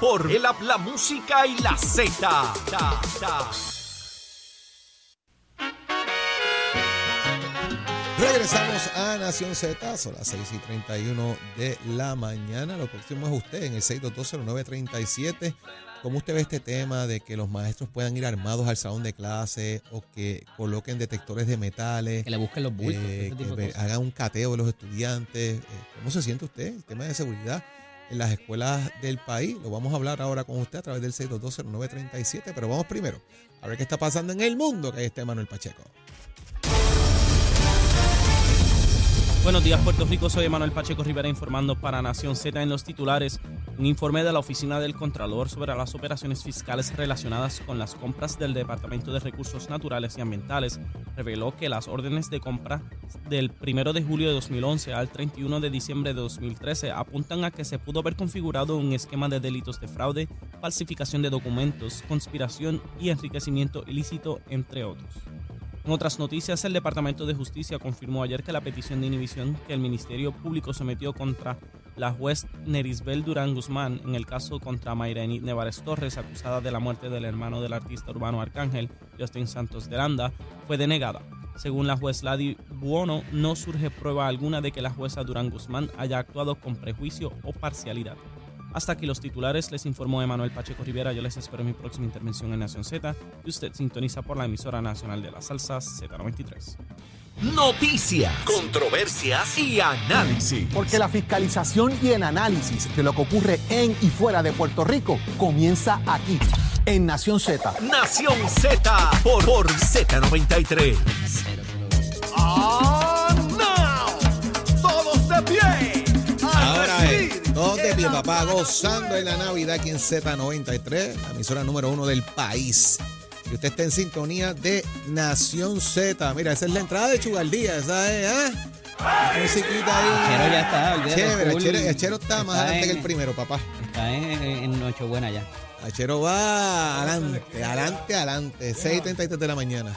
por el la música y la Z. Regresamos a Nación Z, son las 6 y 31 de la mañana. Lo próximo es usted en el 6220937. ¿Cómo usted ve este tema de que los maestros puedan ir armados al salón de clase o que coloquen detectores de metales? Que le busquen los bultos. eh, que hagan un cateo de los estudiantes. Eh, ¿Cómo se siente usted? El tema de seguridad en las escuelas del país. Lo vamos a hablar ahora con usted a través del 6220937. Pero vamos primero a ver qué está pasando en el mundo, que ahí está Manuel Pacheco. Buenos días, Puerto Rico. Soy Manuel Pacheco Rivera informando para Nación Z en los titulares. Un informe de la Oficina del Contralor sobre las operaciones fiscales relacionadas con las compras del Departamento de Recursos Naturales y Ambientales reveló que las órdenes de compra del 1 de julio de 2011 al 31 de diciembre de 2013 apuntan a que se pudo haber configurado un esquema de delitos de fraude, falsificación de documentos, conspiración y enriquecimiento ilícito, entre otros. En otras noticias, el Departamento de Justicia confirmó ayer que la petición de inhibición que el Ministerio Público sometió contra la juez Nerisbel Durán Guzmán en el caso contra Mayreni Nevares Torres, acusada de la muerte del hermano del artista urbano Arcángel, Justin Santos de Landa, fue denegada. Según la juez Ladi Buono, no surge prueba alguna de que la jueza Durán Guzmán haya actuado con prejuicio o parcialidad. Hasta aquí los titulares, les informó Emanuel Pacheco Rivera. Yo les espero en mi próxima intervención en Nación Z y usted sintoniza por la emisora nacional de las salsas Z93. Noticias, controversias y análisis. Porque la fiscalización y el análisis de lo que ocurre en y fuera de Puerto Rico comienza aquí, en Nación Z. Nación Z por, por Z93. ¡Ah, pie, papá, gozando en la Navidad aquí en Z93, la emisora número uno del país. Y usted está en sintonía de Nación Z. Mira, esa es la entrada de Chugaldía, esa es, ¿ah? Musiquita ahí. El chero ya está, olvídate, Chévere, el chero, el chero está más Está adelante que en- el primero, papá. Está en, en Nochebuena ya. El chero va adelante, adelante, adelante. 6.33 de la mañana.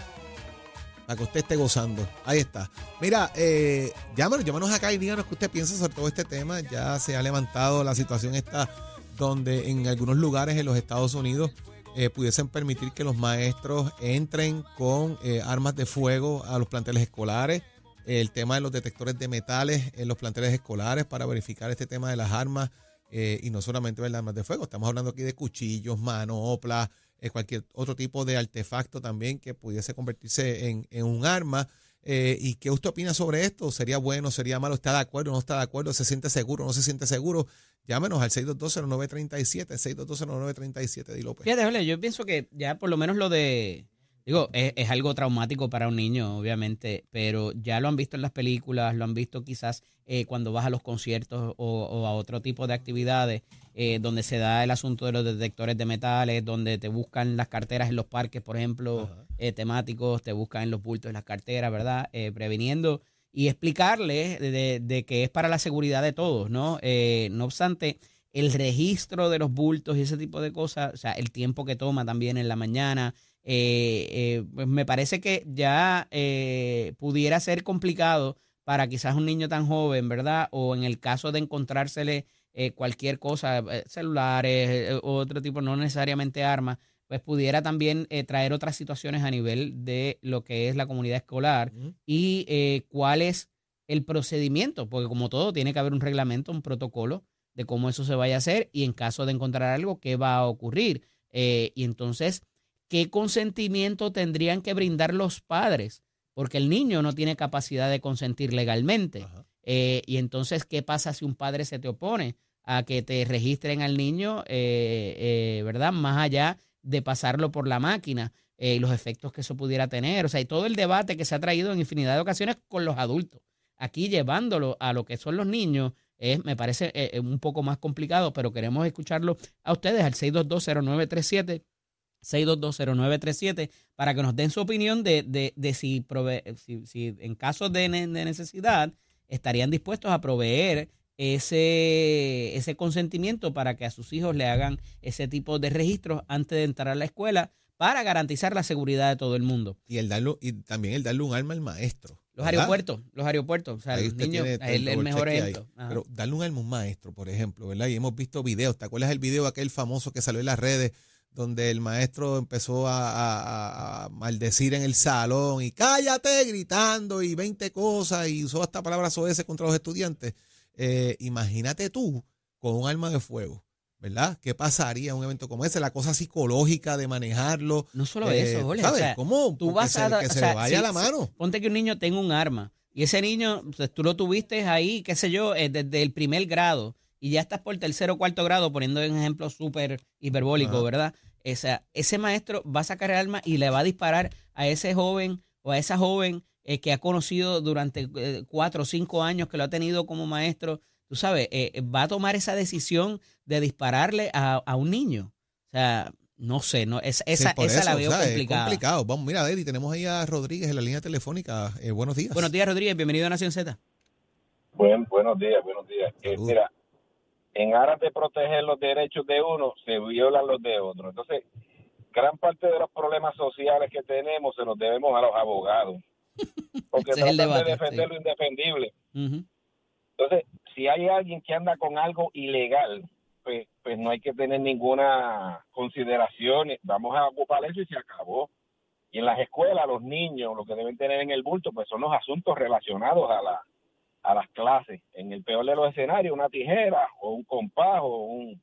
Para que usted esté gozando. Ahí está. Mira, eh, llámanos, acá y díganos qué usted piensa sobre todo este tema. Ya se ha levantado la situación esta donde en algunos lugares en los Estados Unidos eh, pudiesen permitir que los maestros entren con eh, armas de fuego a los planteles escolares. El tema de los detectores de metales en los planteles escolares para verificar este tema de las armas eh, y no solamente ver las armas de fuego. Estamos hablando aquí de cuchillos, manoplas, eh, cualquier otro tipo de artefacto también que pudiese convertirse en, en un arma. Eh, ¿Y qué usted opina sobre esto? ¿Sería bueno? ¿Sería malo? ¿Está de acuerdo? ¿No está de acuerdo? ¿Se siente seguro? ¿No se siente seguro? Llámenos al 6220937, 6220937, Di López. Fíjate, yo pienso que ya por lo menos lo de. Digo, es, es algo traumático para un niño, obviamente, pero ya lo han visto en las películas, lo han visto quizás eh, cuando vas a los conciertos o, o a otro tipo de actividades eh, donde se da el asunto de los detectores de metales, donde te buscan las carteras en los parques, por ejemplo, eh, temáticos, te buscan en los bultos de las carteras, ¿verdad? Eh, previniendo y explicarles de, de- de que es para la seguridad de todos, ¿no? Eh, no obstante, el registro de los bultos y ese tipo de cosas, o sea, el tiempo que toma también en la mañana, eh, eh, pues me parece que ya eh, pudiera ser complicado para quizás un niño tan joven, ¿verdad? O en el caso de encontrársele eh, cualquier cosa, celulares, otro tipo, no necesariamente armas, pues pudiera también eh, traer otras situaciones a nivel de lo que es la comunidad escolar y eh, cuál es el procedimiento, porque como todo tiene que haber un reglamento, un protocolo de cómo eso se vaya a hacer y en caso de encontrar algo, qué va a ocurrir. Eh, y entonces, ¿qué consentimiento tendrían que brindar los padres? Porque el niño no tiene capacidad de consentir legalmente. Eh, y entonces, ¿qué pasa si un padre se te opone a que te registren al niño, eh, eh, ¿verdad? Más allá de pasarlo por la máquina eh, y los efectos que eso pudiera tener. O sea, y todo el debate que se ha traído en infinidad de ocasiones con los adultos. Aquí llevándolo a lo que son los niños, es, me parece un poco más complicado, pero queremos escucharlo a ustedes al 6220937. 6220937 para que nos den su opinión de, de, de si, prove- si, si en caso de, ne- de necesidad estarían dispuestos a proveer ese, ese consentimiento para que a sus hijos le hagan ese tipo de registros antes de entrar a la escuela para garantizar la seguridad de todo el mundo. Y, el darlo, y también el darle un arma al maestro. Los ¿verdad? aeropuertos, los aeropuertos. O sea, los niños, el, el mejor ejemplo. Pero darle un arma a un maestro, por ejemplo, ¿verdad? Y hemos visto videos. ¿Te acuerdas el video aquel famoso que salió en las redes donde el maestro empezó a, a- a- a maldecir en el salón y cállate gritando y 20 cosas y usó hasta palabras OS contra los estudiantes? Eh, imagínate tú con un arma de fuego, ¿verdad? ¿Qué pasaría en un evento como ese? La cosa psicológica de manejarlo. no solo eh, eso, Jorge. o ¿Sabes? sea, ¿Cómo? tú vas se- a que se sea, le vaya si- la mano. Ponte que un niño tenga un arma y ese niño, pues, tú lo tuviste ahí, qué sé yo, eh, desde el primer grado y ya estás por tercero o cuarto grado, poniendo un ejemplo súper hiperbólico, Ajá. ¿verdad? Esa, ese maestro va a sacar el arma y le va a disparar a ese joven o a esa joven eh, que ha conocido durante eh, cuatro o cinco años, que lo ha tenido como maestro. Tú sabes, eh, eh, va a tomar esa decisión de dispararle a, a un niño. O sea, no sé, no, esa, Sí, esa, esa la eso, veo o sea, es complicada. complicado. Vamos, mira, Eddie, tenemos ahí a Rodríguez en la línea telefónica. Eh, buenos días. Buenos días, Rodríguez. Bienvenido a Nación Z. Buen, buenos días, buenos días. Eh, mira, en aras de proteger los derechos de uno, se violan los de otro. Entonces, gran parte de los problemas sociales que tenemos se los debemos a los abogados. Porque tratan debate, de defender sí. lo indefendible. Entonces, si hay alguien que anda con algo ilegal, pues, pues no hay que tener ninguna consideración. Vamos a ocupar eso y se acabó. Y en las escuelas, los niños, lo que deben tener en el bulto, pues son los asuntos relacionados a la a las clases. En el peor de los escenarios, una tijera o un compás o un...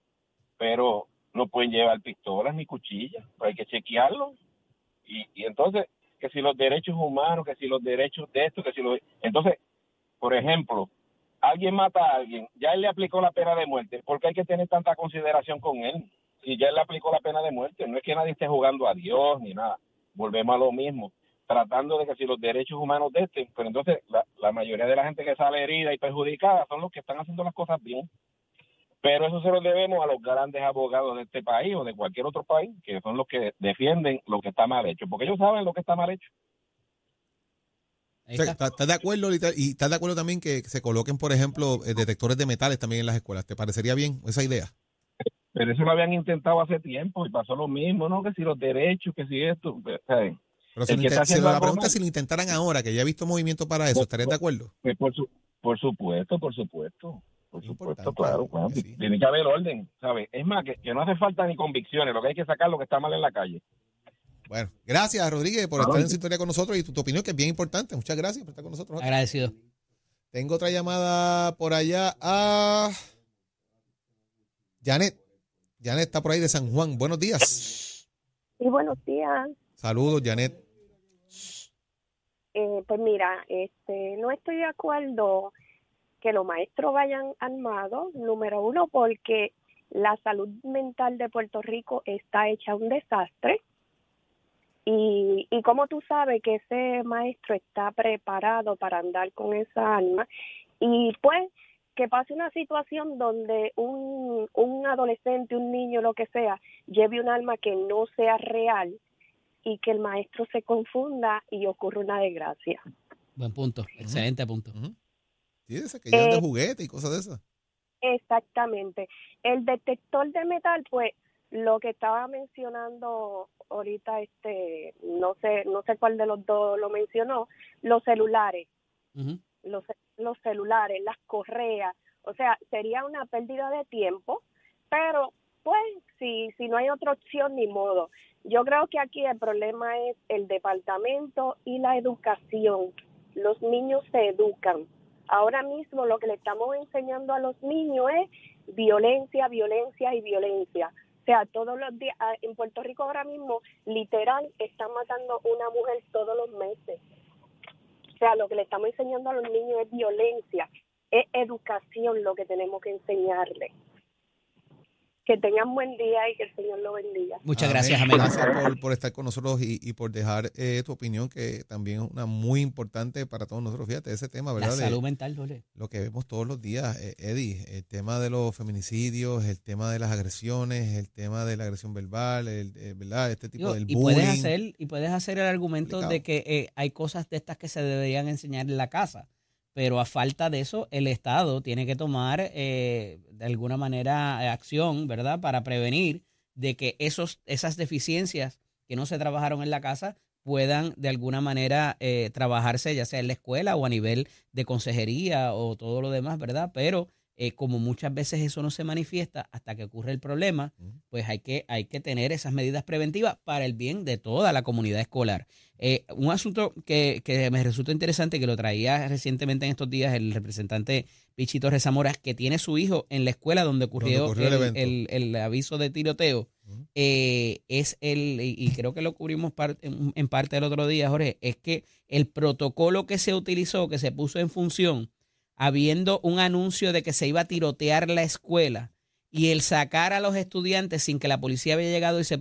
Pero no pueden llevar pistolas ni cuchillas, pues hay que chequearlo. Y, y entonces, que si los derechos humanos, que si los derechos de esto, que si los... Entonces, por ejemplo, alguien mata a alguien, ya él le aplicó la pena de muerte, ¿por qué hay que tener tanta consideración con él? Si ya él le aplicó la pena de muerte, no es que nadie esté jugando a Dios ni nada, volvemos a lo mismo, tratando de que si los derechos humanos de este, pero entonces la, la mayoría de la gente que sale herida y perjudicada son los que están haciendo las cosas bien. Pero eso se lo debemos a los grandes abogados de este país o de cualquier otro país, que son los que defienden lo que está mal hecho, porque ellos saben lo que está mal hecho. Está. ¿estás, de acuerdo literal- y estás de acuerdo también que se coloquen, por ejemplo, eh, detectores de metales también en las escuelas? ¿Te parecería bien esa idea? Pero eso lo habían intentado hace tiempo y pasó lo mismo, ¿no? Que si los derechos, que si esto, ¿sabes? Pero si lo si la pregunta es si lo intentaran ahora, que ya he visto movimiento para eso, ¿estarías de acuerdo? Pues por, su, por supuesto, por supuesto. Por Es supuesto, claro, sí. Tiene que haber orden, ¿sabes? Es más, que, que no hace falta ni convicciones, lo que hay que sacar es lo que está mal en la calle. Bueno, gracias, Rodríguez, por Claro. estar en sintonía con nosotros y tu, tu opinión, que es bien importante. Muchas gracias por estar con nosotros. Agradecido. Tengo otra llamada por allá a Janet. Janet está por ahí de San Juan. Buenos días. Sí, buenos días. Saludos, Janet. Eh, pues mira, este, no estoy de acuerdo que los maestros vayan armados, número uno, porque la salud mental de Puerto Rico está hecha un desastre. Y, y como tú sabes que ese maestro está preparado para andar con esa arma, y pues que pase una situación donde un, un adolescente, un niño, lo que sea, lleve un arma que no sea real y que el maestro se confunda y ocurra una desgracia. Buen punto. Excelente punto. De esas que llevan de Eh, juguete y cosas de esas. Exactamente. El detector de metal, pues lo que estaba mencionando ahorita, este, no sé, no sé cuál de los dos lo mencionó, los celulares, los, los celulares, las correas, o sea, sería una pérdida de tiempo, pero pues si, si no hay otra opción, ni modo. Yo creo que aquí el problema es el departamento y la educación. Los niños se educan. Ahora mismo lo que le estamos enseñando a los niños es violencia, violencia y violencia. O sea, todos los días, ah, en Puerto Rico ahora mismo, literal, están matando una mujer todos los meses. O sea, lo que le estamos enseñando a los niños es violencia, es educación lo que tenemos que enseñarles. Que tengan buen día y que el Señor lo bendiga. Muchas gracias, amén. Gracias por, por estar con nosotros y, y por dejar eh, tu opinión, que también es una muy importante para todos nosotros. Fíjate, ese tema, La ¿verdad? De- salud mental, Jorge. lo que vemos todos los días, eh, Eddie, el tema de los feminicidios, el tema de las agresiones, el tema de la agresión verbal, el, eh, ¿verdad? Este tipo Digo, del y bullying. puedes hacer y puedes hacer el argumento Complicado. de que eh, hay cosas de estas que se deberían enseñar en la casa, pero a falta de eso el Estado tiene que tomar eh, de alguna manera acción, ¿verdad? Para prevenir de que esos esas deficiencias que no se trabajaron en la casa puedan de alguna manera eh, trabajarse, ya sea en la escuela o a nivel de consejería o todo lo demás, ¿verdad? Pero eh, como muchas veces eso no se manifiesta hasta que ocurre el problema, pues hay que, hay que tener esas medidas preventivas para el bien de toda la comunidad escolar. Eh, un asunto que, que, me resulta interesante, que lo traía recientemente en estos días el representante Pichito Rezamora, que tiene su hijo en la escuela donde ocurrió, el, el, aviso de tiroteo, eh, es el, y creo que lo cubrimos en, en parte el otro día, Jorge, es que el protocolo que se utilizó, que se puso en función, habiendo un anuncio de que se iba a tirotear la escuela y el sacar a los estudiantes sin que la policía había llegado y se,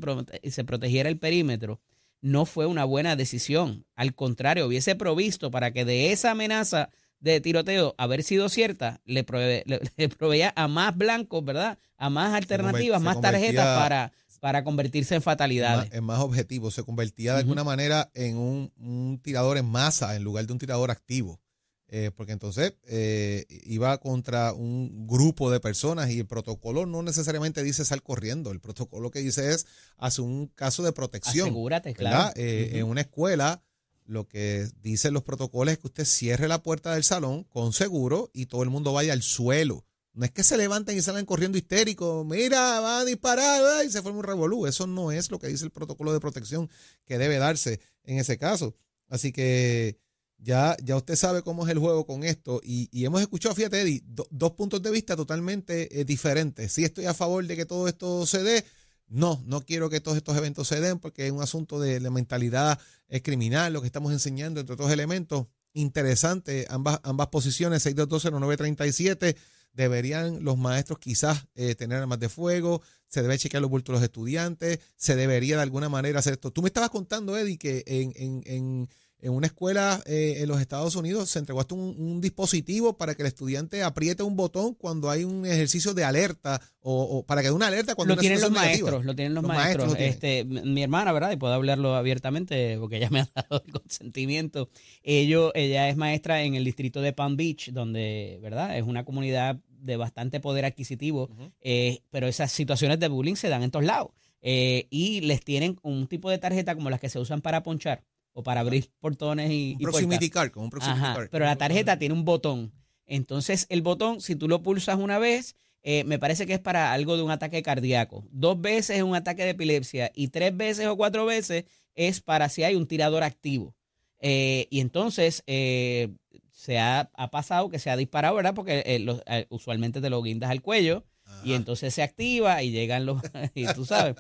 se protegiera el perímetro, no fue una buena decisión. Al contrario, hubiese provisto para que de esa amenaza de tiroteo haber sido cierta, le, proveía a más blancos, ¿verdad? A más alternativas, más tarjetas para, para convertirse en fatalidades. En más, objetivos. Se convertía de alguna manera en un, un, tirador en masa en lugar de un tirador activo. Eh, porque entonces eh, iba contra un grupo de personas y el protocolo no necesariamente dice sal corriendo, el protocolo que dice es hace un caso de protección. Asegúrate, claro. Eh, en una escuela lo que dicen los protocolos es que usted cierre la puerta del salón con seguro y todo el mundo vaya al suelo. No es que se levanten y salgan corriendo histéricos, mira, va a disparar y se forma un revolú. Eso no es lo que dice el protocolo de protección que debe darse en ese caso. Así que ya, ya usted sabe cómo es el juego con esto y, hemos escuchado, fíjate Eddie, dos puntos de vista totalmente eh, diferentes. Sí estoy a favor de que todo esto se dé, no, no quiero que todos estos eventos se den porque es un asunto de, la mentalidad criminal, lo que estamos enseñando entre otros elementos. Interesante, ambas, ambas posiciones, 6212-937, deberían los maestros quizás eh, tener armas de fuego, se debe chequear los bultos de los estudiantes, se debería de alguna manera hacer esto. Tú me estabas contando, Eddie, que en, en, en en una escuela eh, en los Estados Unidos se entregó hasta un, dispositivo para que el estudiante apriete un botón cuando hay un ejercicio de alerta o, para que dé una alerta cuando lo tienen los maestros lo tienen los, maestros, este mi hermana verdad y puedo hablarlo abiertamente porque ella me ha dado el consentimiento. Ello, ella es maestra en el distrito de Palm Beach donde verdad es una comunidad de bastante poder adquisitivo eh, pero esas situaciones de bullying se dan en todos lados. Eh, y les tienen un tipo de tarjeta como las que se usan para ponchar o para abrir portones y. Un proximity card, un proximity card. Pero la tarjeta tiene un botón. Entonces, el botón, si tú lo pulsas una vez, eh, me parece que es para algo de un ataque cardíaco. Dos veces es un ataque de epilepsia y tres veces o cuatro veces es para si hay un tirador activo. Eh, y entonces eh, se ha, pasado que se ha disparado, ¿verdad? Porque usualmente te lo guindas al cuello y entonces se activa y llegan los, y tú sabes.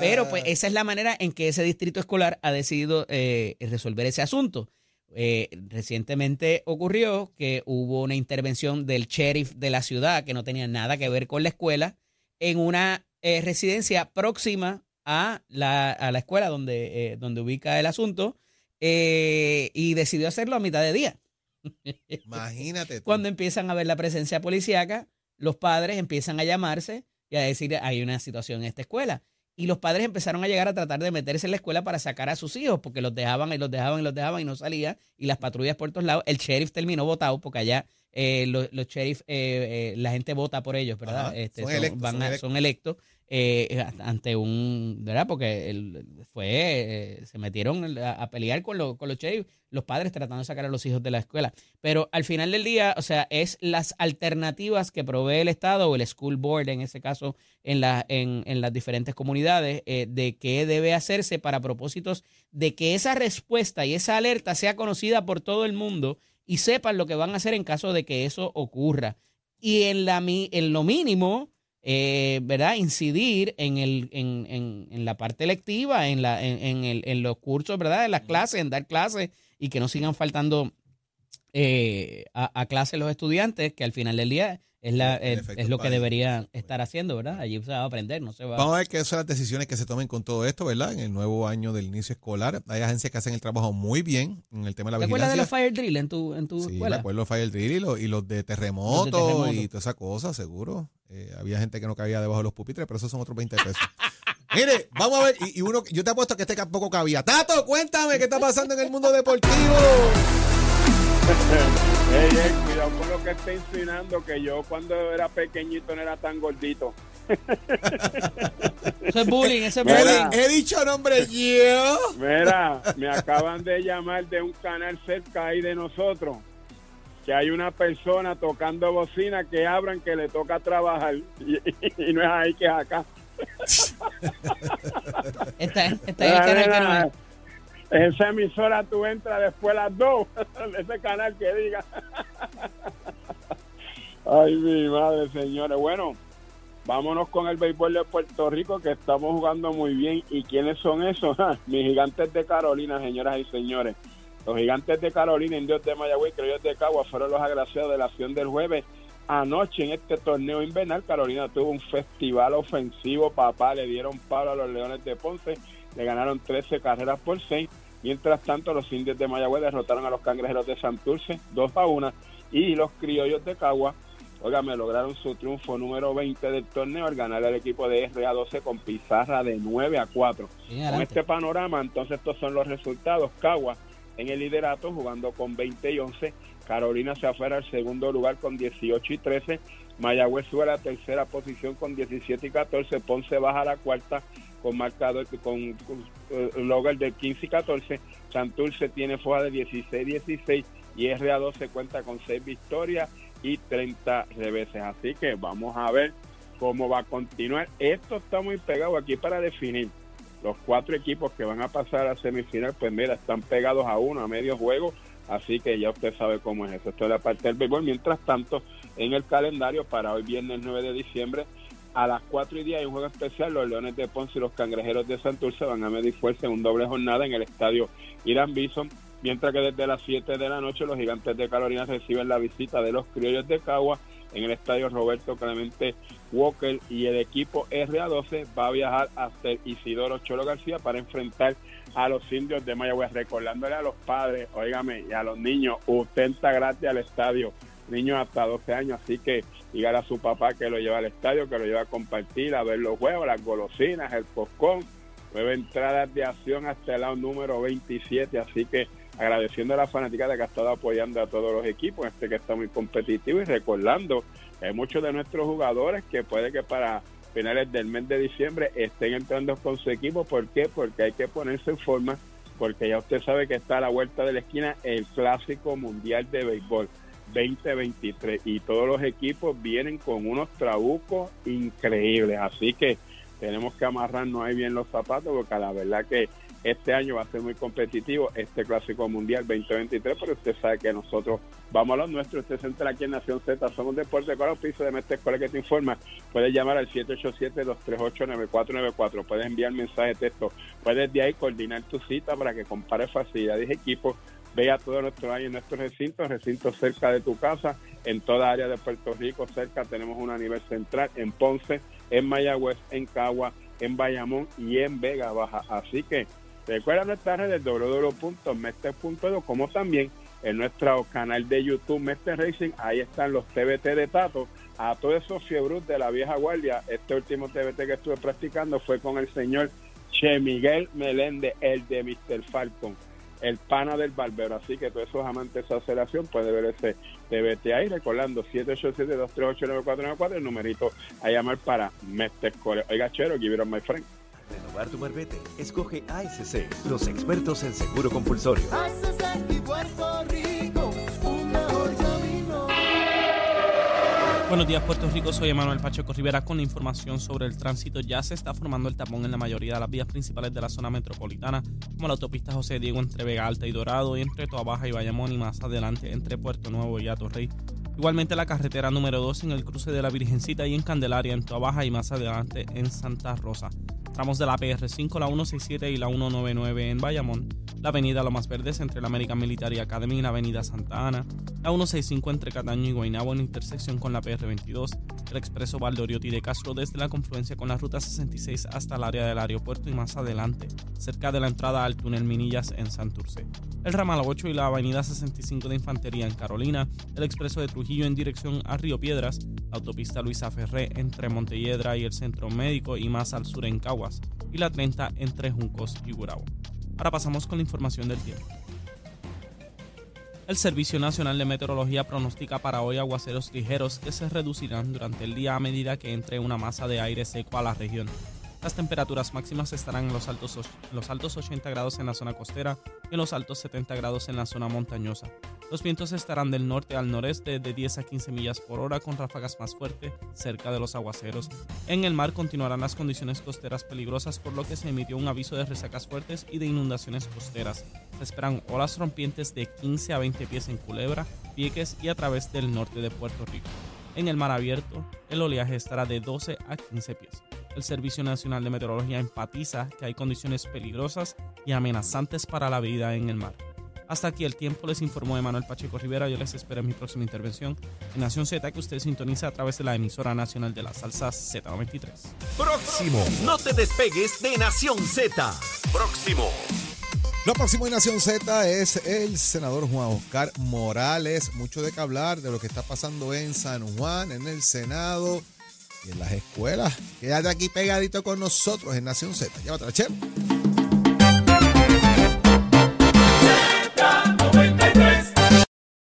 Pero pues esa es la manera en que ese distrito escolar ha decidido eh, resolver ese asunto. Eh, recientemente ocurrió que hubo una intervención del sheriff de la ciudad que no tenía nada que ver con la escuela en una eh, residencia próxima a la, a la escuela donde, donde ubica el asunto y decidió hacerlo a mitad de día. Imagínate. Cuando empiezan a ver la presencia policíaca, los padres empiezan a llamarse y a decir, hay una situación en esta escuela. Y los padres empezaron a llegar a tratar de meterse en la escuela para sacar a sus hijos, porque los dejaban y los dejaban y los dejaban y no salía. Y las patrullas por todos lados. El sheriff terminó votado porque allá eh, los, los sheriff, eh, eh, la gente vota por ellos, ¿verdad? Este, son, electos, son, electos. ante un, ¿verdad? Porque él fue, se metieron a, pelear con, con los sheriff, los padres tratando de sacar a los hijos de la escuela. Pero al final del día, o sea, es las alternativas que provee el Estado o el school board, en ese caso, en, la, en, en las diferentes comunidades, de qué debe hacerse para propósitos de que esa respuesta y esa alerta sea conocida por todo el mundo y sepan lo que van a hacer en caso de que eso ocurra. Y en, la, en lo mínimo, eh, ¿verdad? Incidir en, el, en, en, en, la parte lectiva, en, la, en, el, en los cursos, ¿verdad? En las clases, en dar clases y que no sigan faltando eh, a, a clases los estudiantes, que al final del día es, la, es, lo que debería estar haciendo, ¿verdad? Allí se va a aprender, no se va Vamos a ver qué son las decisiones que se tomen con todo esto, ¿verdad? En el nuevo año del inicio escolar. Hay agencias que hacen el trabajo muy bien en el tema de la vigilancia. ¿Te acuerdas de los fire drill en tu, en tu sí, escuela? Sí, me acuerdo de los fire drill y los, y los de terremoto y toda esa cosa, seguro. Eh, había gente que no cabía debajo de los pupitres, pero esos son otros 20 pesos. Mire, vamos a ver, y, y, uno, yo te apuesto que este tampoco cabía. Tato, cuéntame qué está pasando en el mundo deportivo. Ey, cuidado con lo que está insinuando, que yo cuando era pequeñito no era tan gordito. Eso es bullying, eso es Mira. bullying. He dicho nombre yo. Mira, me acaban de llamar de un canal cerca ahí de nosotros que hay una persona tocando bocina que abran que le toca trabajar y, y no es ahí que es acá. Está, está en el canal que no es. Esa emisora tú entras después las dos, ese canal que diga. Ay, mi madre, señores. Bueno, vámonos con el béisbol de Puerto Rico que estamos jugando muy bien. ¿Y quiénes son esos? Mis gigantes de Carolina, señoras y señores. Los gigantes de Carolina, indios de Mayagüez criollos de Cagua fueron los agraciados de la acción del jueves. Anoche en este torneo invernal, Carolina tuvo un festival ofensivo, papá, le dieron palo a los Leones de Ponce, le ganaron 13 carreras por 6. Mientras tanto, los indios de Mayagüez derrotaron a los cangrejeros de Santurce 2 a 1 y los criollos de Cagua, óigame, lograron su triunfo número 20 del torneo al ganar al equipo de RA12 con pizarra de 9 a 4. Bien, Con este panorama, entonces estos son los resultados. Cagua en el liderato jugando con 20 y 11. Carolina se afuera al segundo lugar con 18 y 13. Mayagüez sube a la tercera posición con 17 y 14. Ponce baja a la cuarta con marcador con, con eh, de 15 y 14. Santurce tiene foja de 16 y 16 y RA12 cuenta con 6 victorias y 30 reveses. Así que vamos a ver cómo va a continuar. Esto está muy pegado aquí para definir los cuatro equipos que van a pasar a semifinal, pues mira, están pegados a uno, a medio juego, así que ya usted sabe cómo es eso. Esto es la parte del béisbol. Mientras tanto, en el calendario para hoy viernes 9 de diciembre, a las 4 y 10 hay un juego especial. Los Leones de Ponce y los Cangrejeros de Santurce van a medir fuerza en un doble jornada en el estadio Irán Bison. Mientras que desde las 7 de la noche los gigantes de Carolina reciben la visita de los criollos de Cagua en el estadio Roberto Clemente Walker y el equipo RA12 va a viajar hasta Isidoro Cholo García para enfrentar a los indios de Mayagüez, recordándole a los padres, óigame, y a los niños, usted entra gratis al estadio, niños hasta 12 años, así que dígale a su papá que lo lleva al estadio, que lo lleva a compartir, a ver los juegos, las golosinas, el poscón, nueve entradas de acción hasta el lado número 27, así que agradeciendo a la fanática que ha estado apoyando a todos los equipos, este que está muy competitivo y recordando hay muchos de nuestros jugadores que puede que para finales del mes de diciembre estén entrando con su equipo. ¿Por qué? Porque hay que ponerse en forma, porque ya usted sabe que está a la vuelta de la esquina el Clásico Mundial de Béisbol 2023 y todos los equipos vienen con unos trabucos increíbles. Así que tenemos que amarrarnos ahí bien los zapatos porque la verdad que este año va a ser muy competitivo este Clásico Mundial 2023, pero usted sabe que nosotros vamos a los nuestros. Usted se entra aquí en Nación Z, somos Deporte con los pisos de Mestre Escuela que te informa. Puedes llamar al 787-238-9494. Puedes enviar mensaje de texto. Puedes de ahí coordinar tu cita para que compares facilidades y equipos. Vea todo nuestro año en nuestros recintos, recintos cerca de tu casa, en toda área de Puerto Rico, cerca tenemos una a nivel central, en Ponce, en Mayagüez, en Cagua, en Bayamón y en Vega Baja. Así que recuerda nuestras redes www.mester.edu, como también en nuestro canal de YouTube Mester Racing, ahí están los TBT de Tato. A todos esos fiebrus de la vieja guardia, este último TBT que estuve practicando fue con el señor Che Miguel Meléndez, el de Mr. Falcon, el pana del barbero. Así que todos esos amantes de esa aceleración pueden ver ese TBT ahí, recordando 787-238-9494, el numerito a llamar para Mester Core. Oiga, chero, give it up, my friend. Renovar tu marbete. Escoge ASC, los expertos en seguro compulsorio. Buenos días, Puerto Rico. Soy Emanuel Pacheco Rivera con información sobre el tránsito. Ya se está formando el tapón en la mayoría de las vías principales de la zona metropolitana, como la autopista José Diego entre Vega Alta y Dorado, y entre Toa Baja y Bayamón, y más adelante entre Puerto Nuevo y Atorrey. Igualmente la carretera número 2 en el cruce de la Virgencita y en Candelaria en Toa Baja y más adelante en Santa Rosa. Tramos de la PR5, la 167 y la 199 en Bayamón, la avenida Lomas Verdes entre la American Military Academy y la avenida Santa Ana, la 165 entre Cataño y Guaynabo en intersección con la PR22, el expreso Valdoriotti de Castro desde la confluencia con la ruta 66 hasta el área del aeropuerto y más adelante, cerca de la entrada al túnel Minillas en Santurce. El ramal 8 y la avenida 65 de Infantería en Carolina, el expreso de Trujillo en dirección a Río Piedras, la autopista Luisa Ferré entre Montelledra y el Centro Médico y más al sur en Caguas, y la 30 entre Juncos y Gurabo. Ahora pasamos con la información del tiempo. El Servicio Nacional de Meteorología pronostica para hoy aguaceros ligeros que se reducirán durante el día a medida que entre una masa de aire seco a la región. Las temperaturas máximas estarán en los altos, och- los altos 80 grados en la zona costera y en los altos 70 grados en la zona montañosa. Los vientos estarán del norte al noreste de 10 a 15 millas por hora con ráfagas más fuertes cerca de los aguaceros. En el mar continuarán las condiciones costeras peligrosas por lo que se emitió un aviso de resacas fuertes y de inundaciones costeras. Se esperan olas rompientes de 15 a 20 pies en Culebra, Vieques y a través del norte de Puerto Rico. En el mar abierto, el oleaje estará de 12 a 15 pies. El Servicio Nacional de Meteorología enfatiza que hay condiciones peligrosas y amenazantes para la vida en el mar. Hasta aquí el tiempo, les informó Emanuel Pacheco Rivera. Yo les espero en mi próxima intervención en Nación Z, que usted sintoniza a través de la emisora nacional de la salsa Z93. Próximo. No te despegues de Nación Z. Próximo. Lo próximo en Nación Z es el senador Juan Oscar Morales. Mucho de qué hablar de lo que está pasando en San Juan, en el Senado y en las escuelas. Quédate aquí pegadito con nosotros en Nación Z. Llévatela, Chelo.